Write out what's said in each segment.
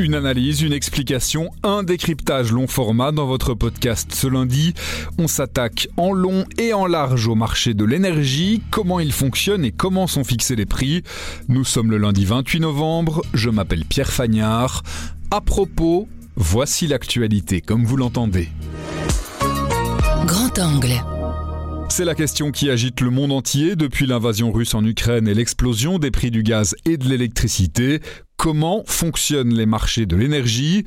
Une analyse, une explication, un décryptage long format dans votre podcast ce lundi. On s'attaque en long et en large au marché de l'énergie, comment il fonctionne et comment sont fixés les prix. Nous sommes le lundi 28 novembre, je m'appelle Pierre Fagnard. À propos, voici l'actualité comme vous l'entendez. Grand angle. C'est la question qui agite le monde entier depuis l'invasion russe en Ukraine et l'explosion des prix du gaz et de l'électricité. Comment fonctionnent les marchés de l'énergie?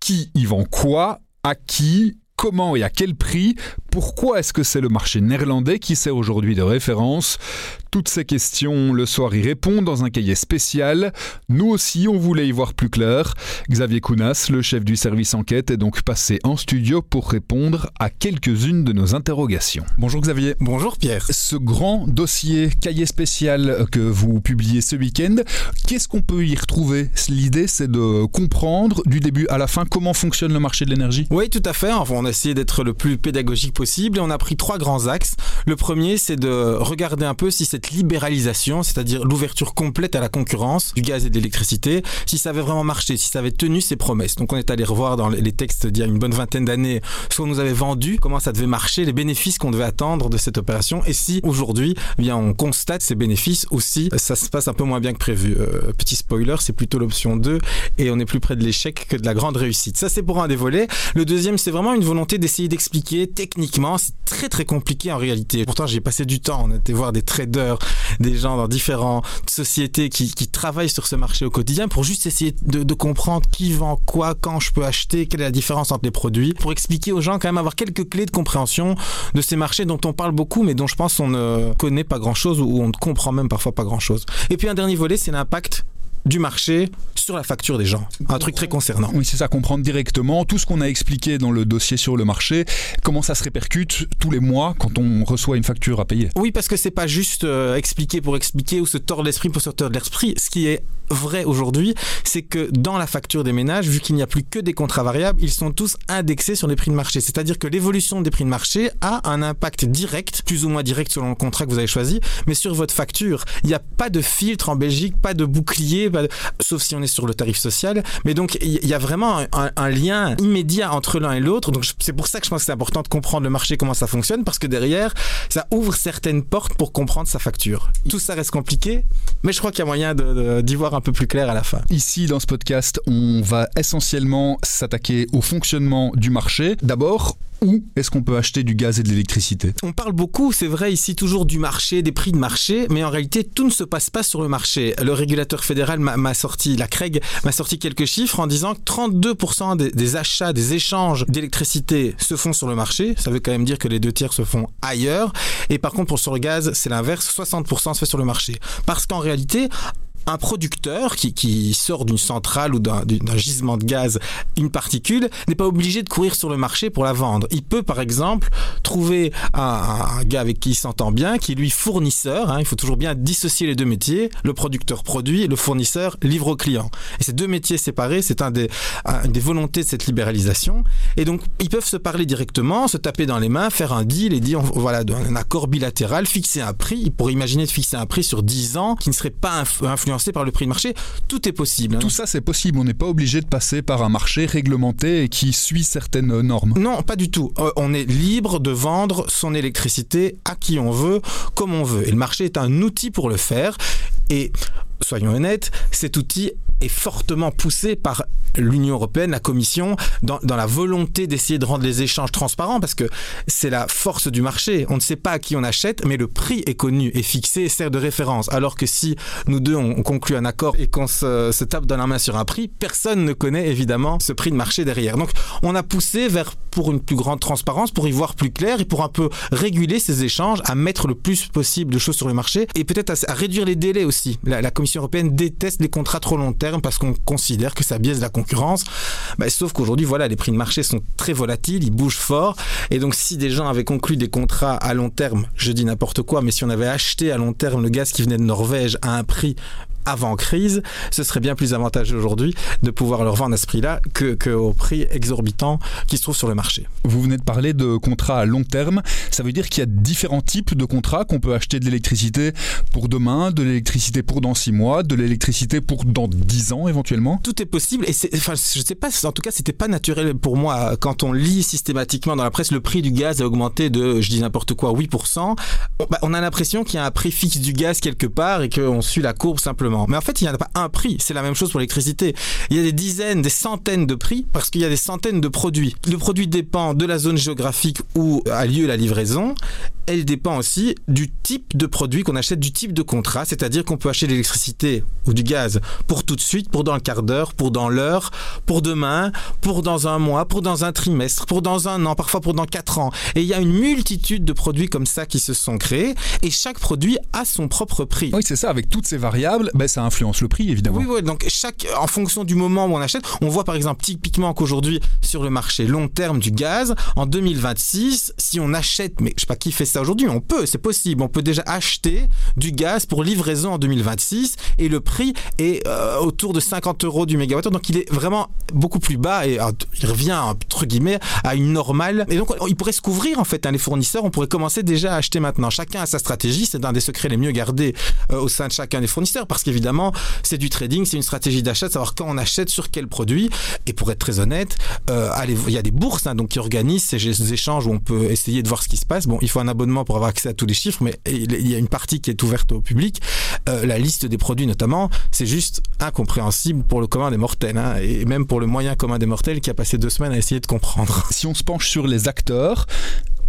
Qui y vend quoi? À qui? Comment et à quel prix? Pourquoi est-ce que c'est le marché néerlandais qui sert aujourd'hui de référence toutes ces questions, le soir y répond dans un cahier spécial. Nous aussi, on voulait y voir plus clair. Xavier Kounas, le chef du service enquête, est donc passé en studio pour répondre à quelques-unes de nos interrogations. Bonjour Xavier. Bonjour Pierre. Ce grand dossier cahier spécial que vous publiez ce week-end, qu'est-ce qu'on peut y retrouver? L'idée, c'est de comprendre du début à la fin comment fonctionne le marché de l'énergie Oui, tout à fait. Enfin, on a essayé d'être le plus pédagogique possible et on a pris trois grands axes. Le premier, c'est de regarder un peu si cette libéralisation, c'est-à-dire l'ouverture complète à la concurrence du gaz et de l'électricité, si ça avait vraiment marché, si ça avait tenu ses promesses. Donc on est allé revoir dans les textes d'il y a une bonne vingtaine d'années ce qu'on nous avait vendu, comment ça devait marcher, les bénéfices qu'on devait attendre de cette opération, et si aujourd'hui, eh bien on constate ces bénéfices aussi, ça se passe un peu moins bien que prévu. Euh, petit spoiler, c'est plutôt l'option 2 et on est plus près de l'échec que de la grande réussite. Ça c'est pour un des volets. Le deuxième, c'est vraiment une volonté d'essayer d'expliquer techniquement, c'est très très compliqué en réalité. Pourtant j'ai passé du temps, on était voir des traders des gens dans différentes sociétés qui, travaillent sur ce marché au quotidien pour juste essayer de, comprendre qui vend quoi, quand je peux acheter, quelle est la différence entre les produits, pour expliquer aux gens quand même avoir quelques clés de compréhension de ces marchés dont on parle beaucoup mais dont je pense on ne connaît pas grand-chose ou on ne comprend même parfois pas grand-chose. Et puis un dernier volet, c'est l'impact du marché sur la facture des gens. Un truc très concernant. Oui, c'est ça, comprendre directement tout ce qu'on a expliqué dans le dossier sur le marché, comment ça se répercute tous les mois quand on reçoit une facture à payer. Oui, parce que c'est pas juste euh, expliquer pour expliquer ou se tordre l'esprit pour se tordre l'esprit. Ce qui est vrai aujourd'hui, c'est que dans la facture des ménages, vu qu'il n'y a plus que des contrats variables, ils sont tous indexés sur les prix de marché. C'est-à-dire que l'évolution des prix de marché a un impact direct, plus ou moins direct selon le contrat que vous avez choisi, mais sur votre facture. Il n'y a pas de filtre en Belgique, pas de bouclier, sauf si on est sur le tarif social. Mais donc, il y a vraiment un, lien immédiat entre l'un et l'autre. Donc, c'est pour ça que je pense que c'est important de comprendre le marché, comment ça fonctionne, parce que derrière, ça ouvre certaines portes pour comprendre sa facture. Tout ça reste compliqué, mais je crois qu'il y a moyen d'y voir un peu plus clair à la fin. Ici, dans ce podcast, on va essentiellement s'attaquer au fonctionnement du marché. D'abord, où est-ce qu'on peut acheter du gaz et de l'électricité? On parle beaucoup, c'est vrai, ici toujours du marché, des prix de marché, mais en réalité, tout ne se passe pas sur le marché. Le régulateur fédéral m'a sorti, la CREG m'a sorti quelques chiffres en disant que 32% des, des, achats, des échanges d'électricité se font sur le marché. Ça veut quand même dire que les deux tiers se font ailleurs. Et par contre, pour sur le gaz, c'est l'inverse, 60% se fait sur le marché. Parce qu'en réalité, un producteur qui, sort d'une centrale ou d'un gisement de gaz une particule n'est pas obligé de courir sur le marché pour la vendre. Il peut par exemple trouver un, gars avec qui il s'entend bien, qui lui fournisseur. Hein. il faut toujours bien dissocier les deux métiers. Le producteur produit, le fournisseur livre au client. Et ces deux métiers séparés, c'est un des, volontés de cette libéralisation. Et donc ils peuvent se parler directement, se taper dans les mains, faire un deal et dire voilà un accord bilatéral, fixer un prix. Pour imaginer de fixer un prix sur 10 ans qui ne serait pas influencé par le prix de marché. Tout est possible. Hein. Tout ça, c'est possible. On n'est pas obligé de passer par un marché réglementé et qui suit certaines normes. Non, pas du tout. Euh, on est libre de vendre son électricité à qui on veut, comme on veut. Et le marché est un outil pour le faire. Et soyons honnêtes, cet outil est fortement poussé par l'Union européenne, la Commission, dans, dans la volonté d'essayer de rendre les échanges transparents, parce que c'est la force du marché. On ne sait pas à qui on achète, mais le prix est connu, est fixé et sert de référence. Alors que si nous deux, on, conclut un accord et qu'on se, tape dans la main sur un prix, personne ne connaît évidemment ce prix de marché derrière. Donc on a poussé vers pour une plus grande transparence, pour y voir plus clair et pour un peu réguler ces échanges, à mettre le plus possible de choses sur le marché et peut-être à, réduire les délais aussi. La, la Commission européenne déteste les contrats trop long parce qu'on considère que ça biaise la concurrence. Bah, sauf qu'aujourd'hui, voilà, les prix de marché sont très volatiles, ils bougent fort. Et donc, si des gens avaient conclu des contrats à long terme, je dis n'importe quoi, mais si on avait acheté à long terme le gaz qui venait de Norvège à un prix avant crise, ce serait bien plus avantageux aujourd'hui de pouvoir leur vendre à ce prix-là que, que, au prix exorbitant qui se trouve sur le marché. Vous venez de parler de contrats à long terme. Ça veut dire qu'il y a différents types de contrats qu'on peut acheter de l'électricité pour demain, de l'électricité pour dans six mois, de l'électricité pour dans dix ans éventuellement? Tout est possible et c'est, enfin, je sais pas, en tout cas, c'était pas naturel pour moi quand on lit systématiquement dans la presse le prix du gaz a augmenté de, je dis n'importe quoi, 8%. Bah, on a l'impression qu'il y a un prix fixe du gaz quelque part et qu'on suit la courbe simplement. Mais en fait, il n'y en a pas un prix. C'est la même chose pour l'électricité. Il y a des dizaines, des centaines de prix parce qu'il y a des centaines de produits. Le produit dépend de la zone géographique où a lieu la livraison. Elle dépend aussi du type de produit qu'on achète, du type de contrat. C'est-à-dire qu'on peut acheter de l'électricité ou du gaz pour tout de suite, pour dans le quart d'heure, pour dans l'heure, pour demain, pour dans un mois, pour dans un trimestre, pour dans un an, parfois pour dans quatre ans. Et il y a une multitude de produits comme ça qui se sont créés et chaque produit a son propre prix. Oui, c'est ça. Avec toutes ces variables, ça influence le prix, évidemment. Oui, oui, donc chaque, en fonction du moment où on achète, on voit par exemple typiquement qu'aujourd'hui, sur le marché long terme du gaz, en 2026, si on achète, mais je sais pas qui fait ça aujourd'hui, on peut, c'est possible, on peut déjà acheter du gaz pour livraison en 2026 et le prix est euh, autour de 50 euros du mégawattheure, donc il est vraiment beaucoup plus bas et euh, il revient entre guillemets à une normale. Et donc il pourrait se couvrir en fait, hein, les fournisseurs, on pourrait commencer déjà à acheter maintenant. Chacun a sa stratégie, c'est un des secrets les mieux gardés euh, au sein de chacun des fournisseurs parce qu'évidemment évidemment, c'est du trading, c'est une stratégie d'achat, savoir quand on achète, sur quel produit. Et pour être très honnête, euh, il y a des bourses hein, donc, qui organisent ces échanges où on peut essayer de voir ce qui se passe. Bon, il faut un abonnement pour avoir accès à tous les chiffres, mais il y a une partie qui est ouverte au public. Euh, la liste des produits notamment, c'est juste incompréhensible pour le commun des mortels, hein, et même pour le moyen commun des mortels qui a passé deux semaines à essayer de comprendre. Si on se penche sur les acteurs,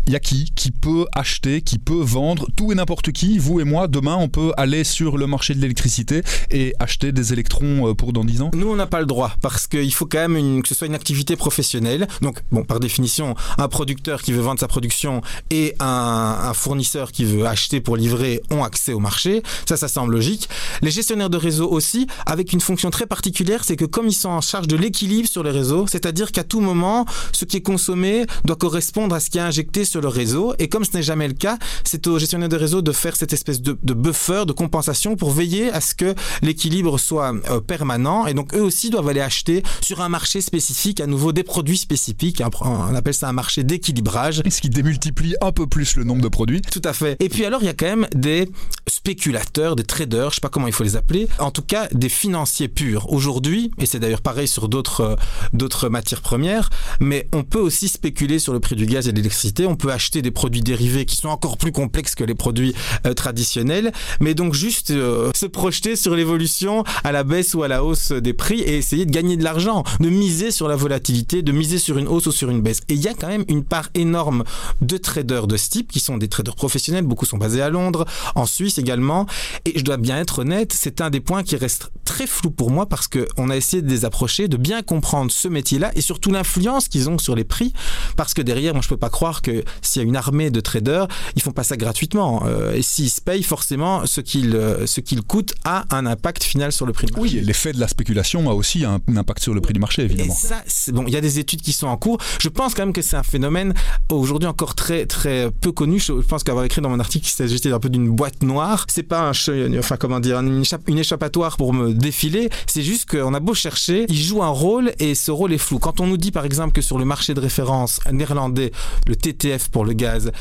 il y a qui qui peut acheter, qui peut vendre, tout et n'importe qui. Vous et moi, demain, on peut aller sur le marché de l'électricité et acheter des électrons euh, pour dans 10 ans Nous, on n'a pas le droit parce qu'il faut quand même que ce soit une activité professionnelle. Donc, bon, par définition, un producteur qui veut vendre sa production et un, un fournisseur qui veut acheter pour livrer ont accès au marché. Ça, ça semble logique. Les gestionnaires de réseau aussi, avec une fonction très particulière, c'est que comme ils sont en charge de l'équilibre sur les réseaux, c'est-à-dire qu'à tout moment, ce qui est consommé doit correspondre à ce qui est injecté sur le réseau. Et comme ce n'est jamais le cas, c'est au gestionnaire de réseau de faire cette espèce de, buffer, de compensation pour veiller à ce que l'équilibre soit euh, permanent. Et donc eux aussi doivent aller acheter sur un marché spécifique, à nouveau des produits spécifiques. On appelle ça un marché d'équilibrage. Ce qui démultiplie un peu plus le nombre de produits. Tout à fait. Et puis alors il y a quand même des spéculateurs, des traders, je sais pas comment il faut les appeler, en tout cas des financiers purs. Aujourd'hui, et c'est d'ailleurs pareil sur d'autres euh, d'autres matières premières, mais on peut aussi spéculer sur le prix du gaz et de l'électricité. On peut acheter des produits dérivés qui sont encore plus complexes que les produits euh, traditionnels, mais donc juste euh, se projeter sur l'évolution à la baisse ou à la hausse des prix et essayer de gagner de l'argent, de miser sur la volatilité, de miser sur une hausse ou sur une baisse. Et il y a quand même une part énorme de traders de ce type qui sont des traders professionnels, beaucoup sont basés à Londres, en Suisse également, et je dois bien être honnête, c'est un des points qui reste très flou pour moi parce qu'on a essayé de les approcher, de bien comprendre ce métier-là et surtout l'influence qu'ils ont sur les prix, parce que derrière, moi je peux pas croire que s'il y a une armée de traders, ils font pas ça gratuitement. Euh, et s'ils se payent, forcément, ce qu'ils euh, ce qu'il coûte a un impact final sur le prix du marché. Oui, l'effet de la spéculation a aussi un, impact sur le prix du marché, évidemment. Et ça, bon, il y a des études qui sont en cours. Je pense quand même que c'est un phénomène aujourd'hui encore très très peu connu. Je pense qu'avoir écrit dans mon article qu'il s'agissait un peu d'une boîte noire. C'est pas un, enfin comment dire, une, une échappatoire pour me C'est juste qu'on a beau chercher, il joue un rôle et ce rôle est flou. Quand on nous dit par exemple que sur le marché de référence néerlandais, le TTF pour le gaz,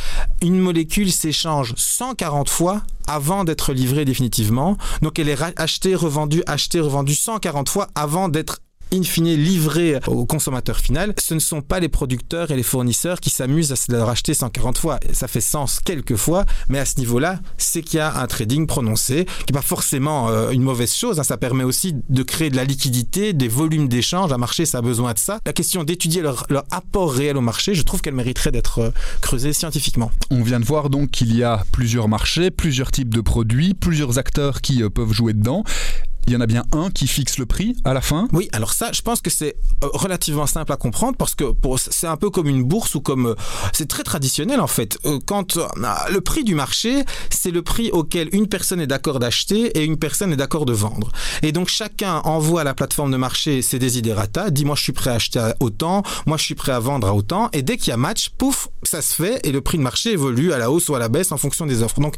une molécule s'échange 140 fois avant d'être livrée définitivement. Donc elle est achetée, revendue, achetée, revendue 140 fois avant d'être in fine livré au consommateur final, ce ne sont pas les producteurs et les fournisseurs qui s'amusent à se racheter 140 fois. Ça fait sens quelques fois, mais à ce niveau-là, c'est qu'il y a un trading prononcé, qui n'est pas forcément euh, une mauvaise chose. Hein. Ça permet aussi de créer de la liquidité, des volumes d'échange. Un marché, ça a besoin de ça. La question d'étudier leur, apport réel au marché, je trouve qu'elle mériterait d'être euh, creusée scientifiquement. On vient de voir donc qu'il y a plusieurs marchés, plusieurs types de produits, plusieurs acteurs qui euh, peuvent jouer dedans. Il y en a bien un qui fixe le prix à la fin Oui, alors ça, je pense que c'est euh, relativement simple à comprendre parce que c'est un peu comme une bourse ou comme... Euh, c'est très traditionnel en fait. Euh, quand le prix du marché, c'est le prix auquel une personne est d'accord d'acheter et une personne est d'accord de vendre. Et donc chacun envoie à la plateforme de marché ses desiderata, dit moi je suis prêt à acheter à autant, moi je suis prêt à vendre à autant, et dès qu'il y a match, pouf, ça se fait et le prix de marché évolue à la hausse ou à la baisse en fonction des offres. Donc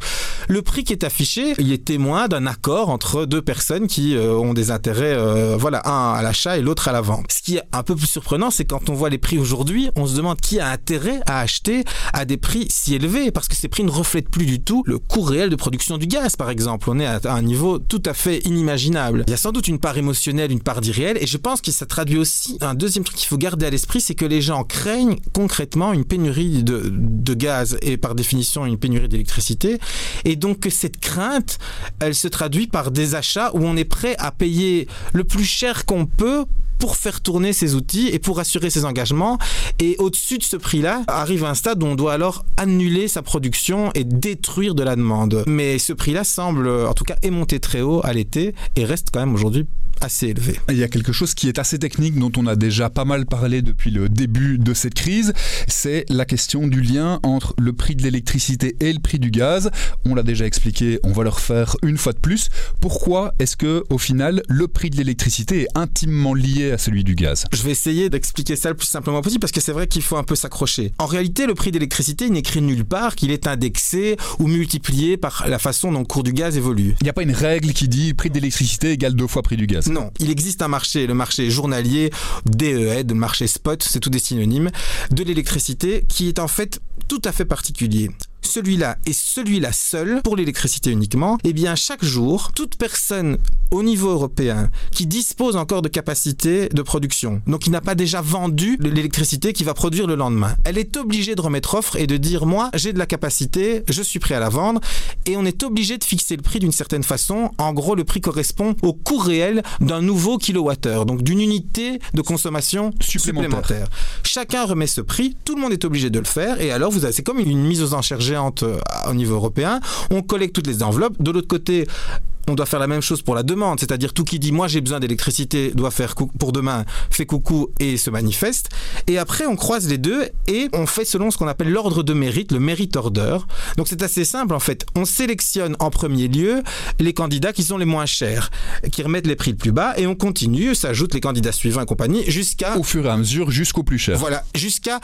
le prix qui est affiché, il est témoin d'un accord entre deux personnes qui euh, ont des intérêts, euh, voilà, un à l'achat et l'autre à la vente. Ce qui est un peu plus surprenant, c'est quand on voit les prix aujourd'hui, on se demande qui a intérêt à acheter à des prix si élevés, parce que ces prix ne reflètent plus du tout le coût réel de production du gaz, par exemple. On est à un niveau tout à fait inimaginable. Il y a sans doute une part émotionnelle, une part d'irréel, et je pense que ça traduit aussi un deuxième truc qu'il faut garder à l'esprit, c'est que les gens craignent concrètement une pénurie de, gaz et par définition une pénurie d'électricité, et donc que cette crainte, elle se traduit par des achats où on est prêt à payer le plus cher qu'on peut pour faire tourner ces outils et pour assurer ses engagements. Et au-dessus de ce prix-là, arrive un stade où on doit alors annuler sa production et détruire de la demande. Mais ce prix-là semble, en tout cas, est monté très haut à l'été et reste quand même aujourd'hui assez élevé. Il y a quelque chose qui est assez technique dont on a déjà pas mal parlé depuis le début de cette crise, c'est la question du lien entre le prix de l'électricité et le prix du gaz. On l'a déjà expliqué, on va le refaire une fois de plus. Pourquoi est-ce que au final le prix de l'électricité est intimement lié à celui du gaz? Je vais essayer d'expliquer ça le plus simplement possible parce que c'est vrai qu'il faut un peu s'accrocher. En réalité, le prix d'électricité n'écrit nulle part qu'il est indexé ou multiplié par la façon dont le cours du gaz évolue. Il n'y a pas une règle qui dit prix d'électricité égale deux fois prix du gaz. Non, il existe un marché, le marché journalier, DED, le marché spot, c'est tout des synonymes, de l'électricité qui est en fait tout à fait particulier celui-là et celui-là seul, pour l'électricité uniquement, eh bien chaque jour, toute personne au niveau européen qui dispose encore de capacité de production, donc qui n'a pas déjà vendu l'électricité qui va produire le lendemain, elle est obligée de remettre offre et de dire moi j'ai de la capacité, je suis prêt à la vendre, et on est obligé de fixer le prix d'une certaine façon. En gros, le prix correspond au coût réel d'un nouveau kilowattheure, donc d'une unité de consommation supplémentaire. Chacun remet ce prix, tout le monde est obligé de le faire, et alors vous c'est comme une mise aux enchères géante euh, au niveau européen. On collecte toutes les enveloppes. De l'autre côté, on doit faire la même chose pour la demande, c'est-à-dire tout qui dit moi j'ai besoin d'électricité doit faire pour demain, fait coucou et se manifeste. Et après on croise les deux et on fait selon ce qu'on appelle l'ordre de mérite, le merit order. Donc c'est assez simple en fait. On sélectionne en premier lieu les candidats qui sont les moins chers, qui remettent les prix le plus bas et on continue, s'ajoutent les candidats suivants et compagnie jusqu'à au fur et à mesure jusqu'au plus cher. Voilà, jusqu'à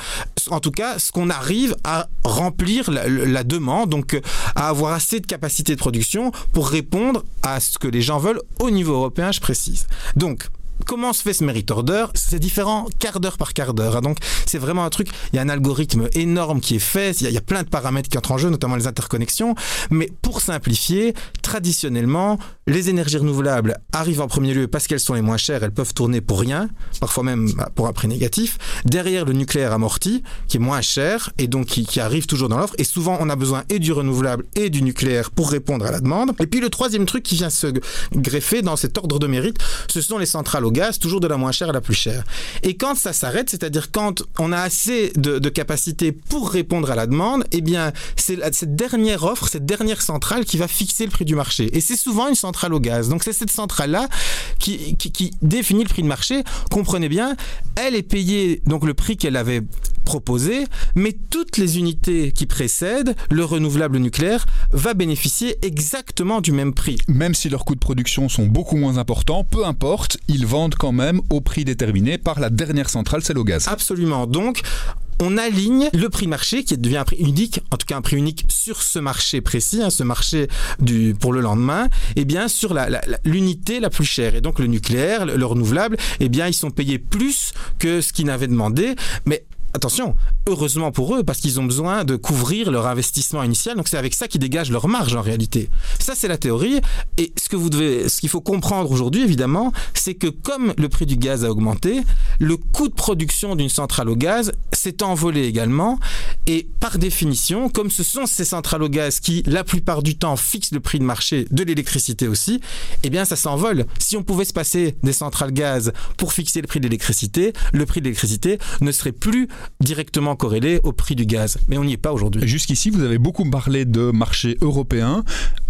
en tout cas ce qu'on arrive à remplir la, la demande, donc à avoir assez de capacité de production pour répondre à ce que les gens veulent au niveau européen, je précise. Donc, Comment se fait ce merit order? C'est différent quart d'heure par quart d'heure. Hein. Donc c'est vraiment un truc, il y a un algorithme énorme qui est fait, il y, a, plein de paramètres qui entrent en jeu, notamment les interconnexions. Mais pour simplifier, traditionnellement, les énergies renouvelables arrivent en premier lieu parce qu'elles sont les moins chères, elles peuvent tourner pour rien, parfois même bah, pour un prix négatif. Derrière le nucléaire amorti, qui est moins cher et donc qui, qui arrive toujours dans l'offre. Et souvent on a besoin et du renouvelable et du nucléaire pour répondre à la demande. Et puis le troisième truc qui vient se greffer dans cet ordre de mérite, ce sont les centrales au gaz, toujours de la moins chère à la plus chère. Et quand ça s'arrête, c'est-à-dire quand on a assez de, capacité pour répondre à la demande, eh bien, c'est cette dernière offre, cette dernière centrale qui va fixer le prix du marché. Et c'est souvent une centrale au gaz. Donc c'est cette centrale-là qui, qui, définit le prix de marché. Comprenez bien, elle est payée donc le prix qu'elle avait proposé, mais toutes les unités qui précèdent, le renouvelable nucléaire, va bénéficier exactement du même prix. Même si leurs coûts de production sont beaucoup moins importants, peu importe, ils vendent quand même au prix déterminé par la dernière centrale, celle au gaz. Absolument. Donc, on aligne le prix marché qui devient un prix unique, en tout cas un prix unique sur ce marché précis, hein, ce marché du, pour le lendemain, et eh bien sur l'unité la, plus chère. Et donc le nucléaire, le, le renouvelable, eh bien ils sont payés plus que ce qu'ils n'avaient demandé, mais attention, heureusement pour eux, parce qu'ils ont besoin de couvrir leur investissement initial. Donc c'est avec ça qu'ils dégagent leur marge en réalité. Ça c'est la théorie. Et ce que vous devez, ce qu'il faut comprendre aujourd'hui évidemment, c'est que comme le prix du gaz a augmenté, le coût de production d'une centrale au gaz s'est envolé également. Et par définition, comme ce sont ces centrales au gaz qui, la plupart du temps, fixent le prix de marché de l'électricité aussi, eh bien ça s'envole. Si on pouvait se passer des centrales gaz pour fixer le prix de l'électricité, le prix de l'électricité ne serait plus directement corrélé au prix du gaz. Mais on n'y est pas aujourd'hui. Jusqu'ici, vous avez beaucoup parlé de marché européen.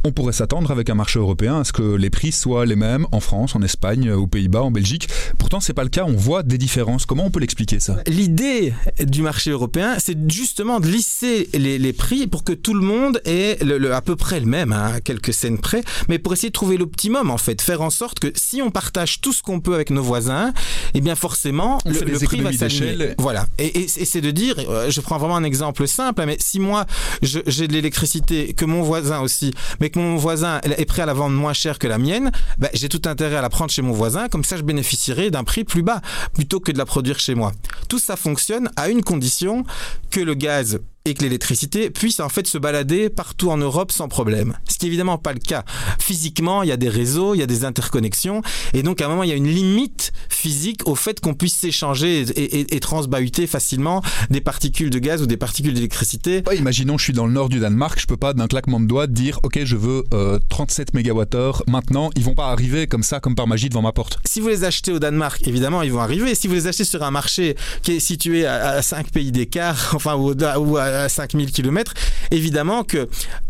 On pourrait s'attendre avec un marché européen à ce que les prix soient les mêmes en France, en Espagne, aux Pays-Bas, en Belgique. Pourtant, c'est pas le cas. On voit des différences. Comment on peut l'expliquer ça? L'idée du marché européen, c'est justement de lisser les, prix pour que tout le monde ait le, à peu près le même, hein, à quelques scènes près, mais pour essayer de trouver l'optimum en fait, faire en sorte que si on partage tout ce qu'on peut avec nos voisins, eh bien forcément le, prix va s'aligner. Voilà. Et, c'est de dire, euh, je prends vraiment un exemple simple, hein, mais si moi j'ai de l'électricité que mon voisin aussi, mais que mon voisin est prêt à la vendre moins cher que la mienne, ben, j'ai tout intérêt à la prendre chez mon voisin, comme ça je bénéficierai d'un prix plus bas plutôt que de la produire chez moi. Tout ça fonctionne à une condition que le gaz et que l'électricité puisse en fait se balader partout en Europe sans problème. Ce qui est évidemment pas le cas. Physiquement, il y a des réseaux, il y a des interconnexions, et donc à un moment, il y a une limite physique au fait qu'on puisse s'échanger et, et, transbahuter facilement des particules de gaz ou des particules d'électricité. imaginons, je suis dans le nord du Danemark, je peux pas d'un claquement de doigts dire, ok, je veux 37 euh, MWh maintenant, ils vont pas arriver comme ça, comme par magie devant ma porte. Si vous les achetez au Danemark, évidemment, ils vont arriver. Si vous les achetez sur un marché qui est situé à, 5 pays d'écart, enfin, ou, ou à à 5000 km, évidemment que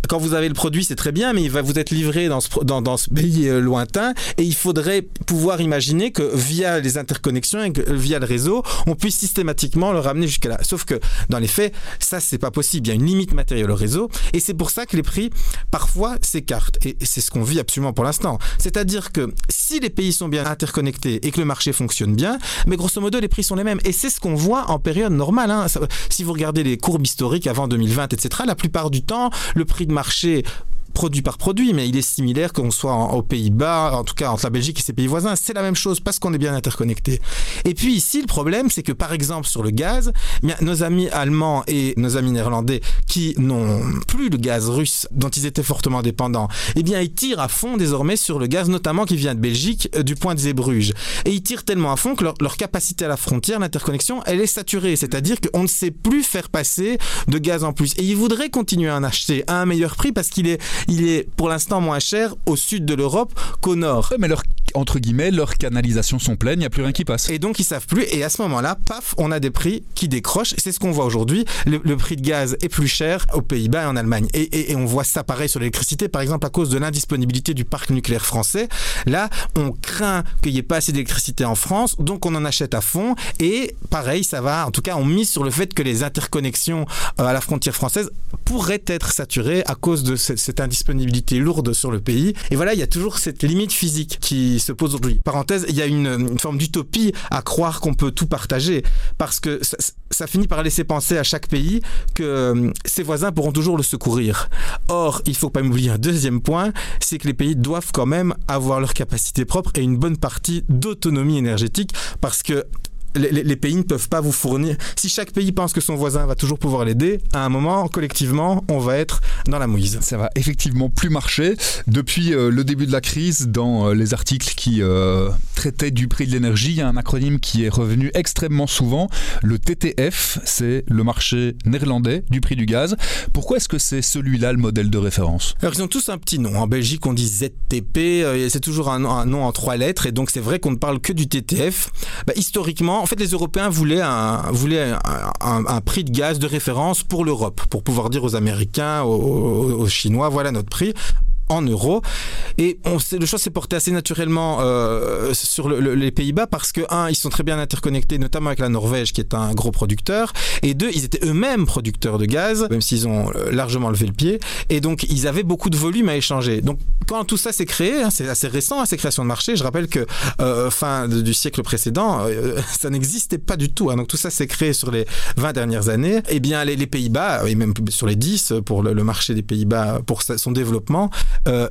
quand vous avez le produit, c'est très bien, mais il va vous être livré dans ce, dans, dans ce pays euh, lointain et il faudrait pouvoir imaginer que via les interconnexions et via le réseau, on puisse systématiquement le ramener jusqu'à là. Sauf que dans les faits, ça, c'est pas possible. Il y a une limite matérielle au réseau et c'est pour ça que les prix, parfois, s'écartent. Et c'est ce qu'on vit absolument pour l'instant. C'est-à-dire que si les pays sont bien interconnectés et que le marché fonctionne bien, mais grosso modo, les prix sont les mêmes. Et c'est ce qu'on voit en période normale. Hein. Si vous regardez les courbes historiques, avant 2020, etc., la plupart du temps, le prix de marché produit par produit, mais il est similaire qu'on soit aux Pays-Bas, en tout cas entre la Belgique et ses pays voisins. C'est la même chose parce qu'on est bien interconnecté. Et puis ici, le problème, c'est que par exemple sur le gaz, eh nos amis allemands et nos amis néerlandais qui n'ont plus le gaz russe dont ils étaient fortement dépendants, eh bien ils tirent à fond désormais sur le gaz, notamment qui vient de Belgique, euh, du point de Zeebrugge. Et ils tirent tellement à fond que leur, leur capacité à la frontière, l'interconnexion, elle est saturée. C'est-à-dire qu'on ne sait plus faire passer de gaz en plus. Et ils voudraient continuer à en acheter à un meilleur prix parce qu'il est il est pour l'instant moins cher au sud de l'Europe qu'au nord. mais leur, entre guillemets, leurs canalisations sont pleines, il n'y a plus rien qui passe. Et donc ils savent plus, et à ce moment-là, paf, on a des prix qui décrochent. C'est ce qu'on voit aujourd'hui. Le, prix de gaz est plus cher aux Pays-Bas et en Allemagne. Et, on voit ça pareil sur l'électricité, par exemple, à cause de l'indisponibilité du parc nucléaire français. Là, on craint qu'il n'y ait pas assez d'électricité en France, donc on en achète à fond. Et pareil, ça va, en tout cas, on mise sur le fait que les interconnexions euh, à la frontière française pourraient être saturées à cause de cette, cette disponibilité lourde sur le pays. Et voilà, il y a toujours cette limite physique qui se pose aujourd'hui. Parenthèse, il y a une, forme d'utopie à croire qu'on peut tout partager parce que ça, finit par laisser penser à chaque pays que euh, ses voisins pourront toujours le secourir. Or, il faut pas oublier un deuxième point, c'est que les pays doivent quand même avoir leur capacité propre et une bonne partie d'autonomie énergétique parce que les, pays ne peuvent pas vous fournir. Si chaque pays pense que son voisin va toujours pouvoir l'aider, à un moment, collectivement, on va être dans la mouise. Ça va effectivement plus marcher. Depuis euh, le début de la crise, dans euh, les articles qui euh, traitaient du prix de l'énergie, il y a un acronyme qui est revenu extrêmement souvent. Le TTF, c'est le marché néerlandais du prix du gaz. Pourquoi est-ce que c'est celui-là le modèle de référence? Alors, ils ont tous un petit nom. En Belgique, on dit ZTP. c'est toujours un, nom en trois lettres. Et donc, c'est vrai qu'on ne parle que du TTF. Bah, historiquement, en fait, les Européens voulaient un, prix de gaz de référence pour l'Europe, pour pouvoir dire aux Américains, aux Chinois, voilà notre prix en euros. Et on le choix s'est porté assez naturellement euh, sur les Pays-Bas parce que, un, ils sont très bien interconnectés, notamment avec la Norvège qui est un gros producteur, et deux, ils étaient eux-mêmes producteurs de gaz, même s'ils ont euh, largement levé le pied, et donc ils avaient beaucoup de volume à échanger. Donc quand tout ça s'est créé, hein, c'est assez récent, hein, ces créations de marché, je rappelle que euh, fin du siècle précédent, ça n'existait pas du tout. Hein, donc tout ça s'est créé sur les 20 dernières années. Et eh bien les, Pays-Bas, et même sur les 10 pour le marché des Pays-Bas, pour son développement, euh,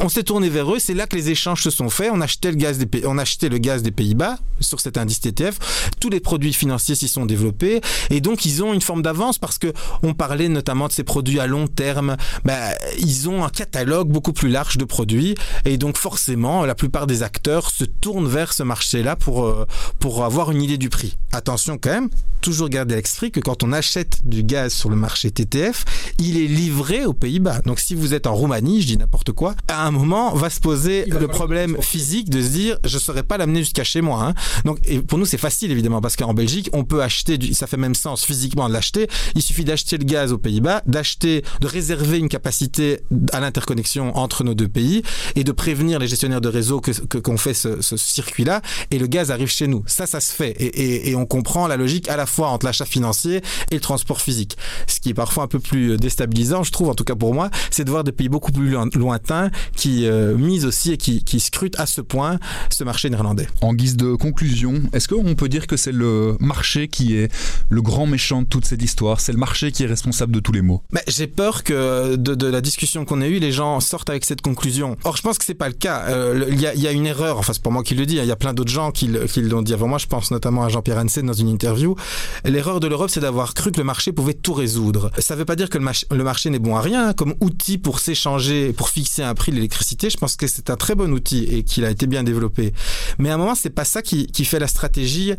on s'est tourné vers eux. C'est là que les échanges se sont faits. On achetait le gaz des, on achetait le gaz des Pays-Bas sur cet indice TTF. Tous les produits financiers s'y sont développés et donc ils ont une forme d'avance parce que on parlait notamment de ces produits à long terme. Ben, ils ont un catalogue beaucoup plus large de produits et donc forcément la plupart des acteurs se tournent vers ce marché-là pour euh, pour avoir une idée du prix. Attention quand même, toujours garder à l'esprit que quand on achète du gaz sur le marché TTF, il est livré aux Pays-Bas. Donc si vous êtes en Roumanie, je dis n'importe quoi, à un moment va se poser le problème physique de se dire je ne saurais pas l'amener jusqu'à chez moi. Hein. Donc, et pour nous, c'est facile évidemment parce qu'en Belgique, on peut acheter, du, ça fait même sens physiquement de l'acheter. Il suffit d'acheter le gaz aux Pays-Bas, d'acheter, de réserver une capacité à l'interconnexion entre nos deux pays et de prévenir les gestionnaires de réseau que qu'on fait ce, ce circuit-là. Et le gaz arrive chez nous. Ça, ça se fait. Et, et, et on comprend la logique à la fois entre l'achat financier et le transport physique. Ce qui est parfois un peu plus déstabilisant, je trouve, en tout cas pour moi, c'est de voir des pays beaucoup plus lointains qui euh, misent aussi et qui, qui scrutent à ce point ce marché néerlandais. En guise de conclusion, est-ce qu'on peut dire que c'est le marché qui est le grand méchant de toute cette histoire? C'est le marché qui est responsable de tous les maux? Mais J'ai peur que de, de la discussion qu'on a eue, les gens sortent avec cette conclusion. Or, je pense que c'est pas le cas. Euh, il y, y, a une erreur, enfin c'est pas moi qui le dis, hein. il y a plein d'autres gens qui, qui l'ont dit avant moi, je pense notamment à Jean-Pierre Hansen dans une interview. L'erreur de l'Europe, c'est d'avoir cru que le marché pouvait tout résoudre. Ça ne veut pas dire que le, le marché n'est bon à rien. Comme outil pour s'échanger, pour fixer un prix de l'électricité, je pense que c'est un très bon outil et qu'il a été bien développé. Mais à un moment, c'est pas ça qui, fait la stratégie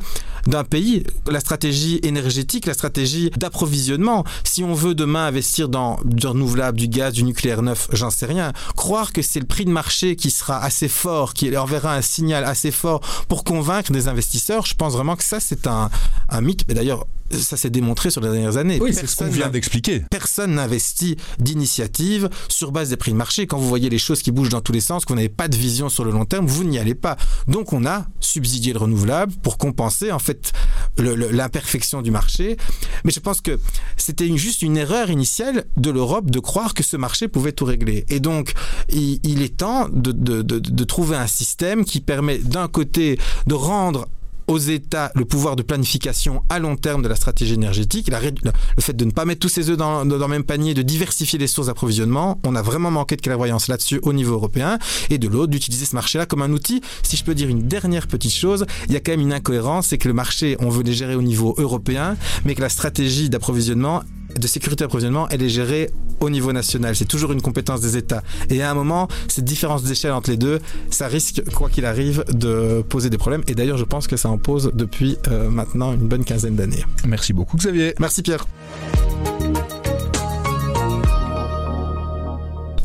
d'un pays, la stratégie énergétique, la stratégie d'approvisionnement. Si on veut demain investir dans du renouvelable, du gaz, du nucléaire neuf, j'en sais rien. Croire que c'est le prix de marché qui sera assez fort, qui enverra un signal assez fort pour convaincre des investisseurs, je pense vraiment que ça, c'est un, un mythe. Mais d'ailleurs, ça s'est démontré sur les dernières années. Oui, c'est ce qu'on vient d'expliquer. Personne n'investit d'initiative sur base des prix de marché. Quand vous voyez les choses qui bougent dans tous les sens, que vous n'avez pas de vision sur le long terme, vous n'y allez pas. Donc on a subsidié le renouvelable pour compenser en fait l'imperfection du marché. Mais je pense que c'était une, juste une erreur initiale de l'Europe de croire que ce marché pouvait tout régler. Et donc il, il est temps de, de, de, de trouver un système qui permet d'un côté de rendre aux États le pouvoir de planification à long terme de la stratégie énergétique, le fait de ne pas mettre tous ses œufs dans, dans, dans, le même panier, de diversifier les sources d'approvisionnement, on a vraiment manqué de clairvoyance là-dessus au niveau européen, et de l'autre, d'utiliser ce marché-là comme un outil. Si je peux dire une dernière petite chose, il y a quand même une incohérence, c'est que le marché, on veut les gérer au niveau européen, mais que la stratégie d'approvisionnement de sécurité d'approvisionnement, elle est gérée au niveau national. C'est toujours une compétence des États. Et à un moment, cette différence d'échelle entre les deux, ça risque, quoi qu'il arrive, de poser des problèmes. Et d'ailleurs, je pense que ça en pose depuis euh, maintenant une bonne quinzaine d'années. Merci beaucoup, Xavier. Merci, Pierre.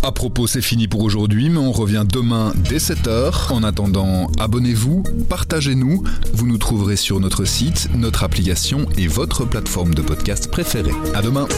À propos, c'est fini pour aujourd'hui, mais on revient demain dès 7h. En attendant, abonnez-vous, partagez-nous. Vous nous trouverez sur notre site, notre application et votre plateforme de podcast préférée. À demain!